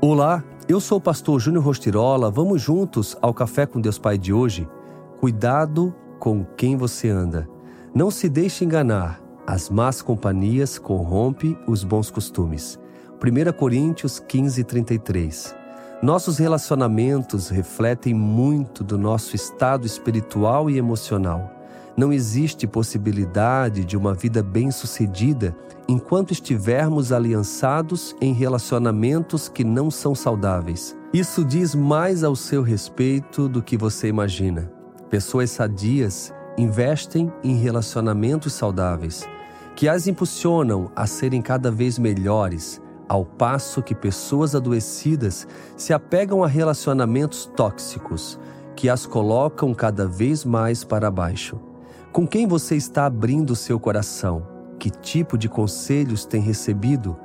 Olá, eu sou o pastor Júnior Rostirola. Vamos juntos ao Café com Deus Pai de hoje? Cuidado com quem você anda. Não se deixe enganar. As más companhias corrompem os bons costumes. 1 Coríntios 15, 33. Nossos relacionamentos refletem muito do nosso estado espiritual e emocional. Não existe possibilidade de uma vida bem-sucedida enquanto estivermos aliançados em relacionamentos que não são saudáveis. Isso diz mais ao seu respeito do que você imagina. Pessoas sadias investem em relacionamentos saudáveis, que as impulsionam a serem cada vez melhores, ao passo que pessoas adoecidas se apegam a relacionamentos tóxicos, que as colocam cada vez mais para baixo. Com quem você está abrindo seu coração? Que tipo de conselhos tem recebido?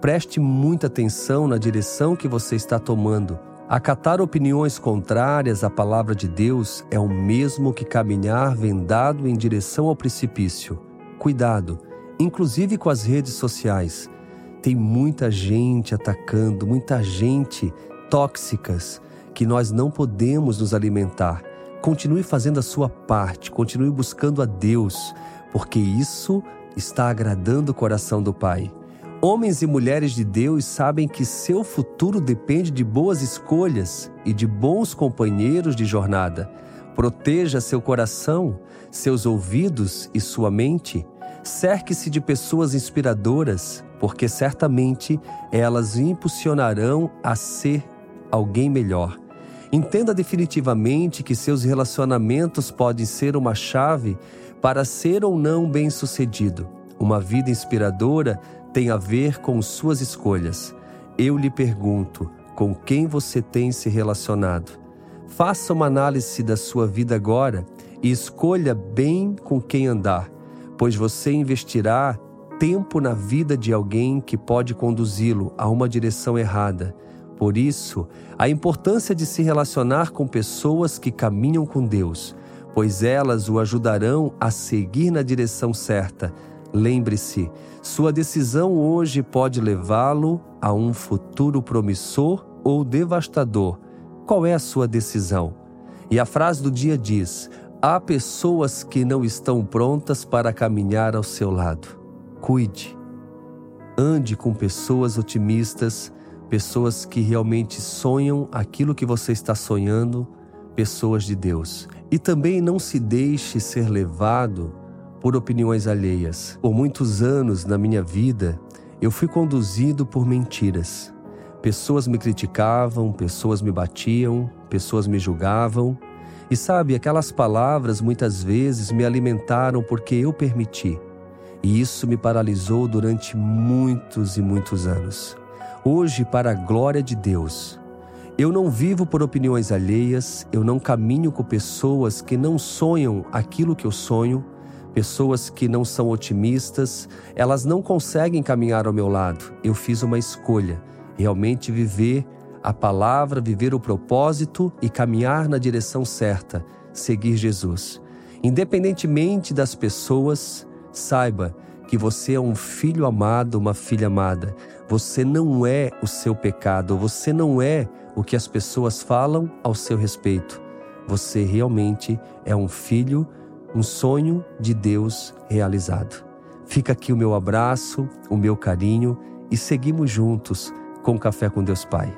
Preste muita atenção na direção que você está tomando. Acatar opiniões contrárias à palavra de Deus é o mesmo que caminhar vendado em direção ao precipício. Cuidado, inclusive com as redes sociais. Tem muita gente atacando, muita gente tóxicas que nós não podemos nos alimentar. Continue fazendo a sua parte, continue buscando a Deus, porque isso está agradando o coração do Pai. Homens e mulheres de Deus sabem que seu futuro depende de boas escolhas e de bons companheiros de jornada. Proteja seu coração, seus ouvidos e sua mente. Cerque-se de pessoas inspiradoras, porque certamente elas impulsionarão a ser alguém melhor. Entenda definitivamente que seus relacionamentos podem ser uma chave para ser ou não bem-sucedido. Uma vida inspiradora tem a ver com suas escolhas. Eu lhe pergunto: com quem você tem se relacionado? Faça uma análise da sua vida agora e escolha bem com quem andar, pois você investirá tempo na vida de alguém que pode conduzi-lo a uma direção errada. Por isso, a importância de se relacionar com pessoas que caminham com Deus, pois elas o ajudarão a seguir na direção certa. Lembre-se, sua decisão hoje pode levá-lo a um futuro promissor ou devastador. Qual é a sua decisão? E a frase do dia diz: Há pessoas que não estão prontas para caminhar ao seu lado. Cuide. Ande com pessoas otimistas pessoas que realmente sonham aquilo que você está sonhando, pessoas de Deus. E também não se deixe ser levado por opiniões alheias. Por muitos anos na minha vida, eu fui conduzido por mentiras. Pessoas me criticavam, pessoas me batiam, pessoas me julgavam. E sabe, aquelas palavras muitas vezes me alimentaram porque eu permiti. E isso me paralisou durante muitos e muitos anos hoje para a glória de Deus. Eu não vivo por opiniões alheias, eu não caminho com pessoas que não sonham aquilo que eu sonho, pessoas que não são otimistas, elas não conseguem caminhar ao meu lado. Eu fiz uma escolha, realmente viver a palavra, viver o propósito e caminhar na direção certa, seguir Jesus. Independentemente das pessoas, saiba que você é um filho amado, uma filha amada. Você não é o seu pecado, você não é o que as pessoas falam ao seu respeito. Você realmente é um filho, um sonho de Deus realizado. Fica aqui o meu abraço, o meu carinho e seguimos juntos com Café com Deus Pai.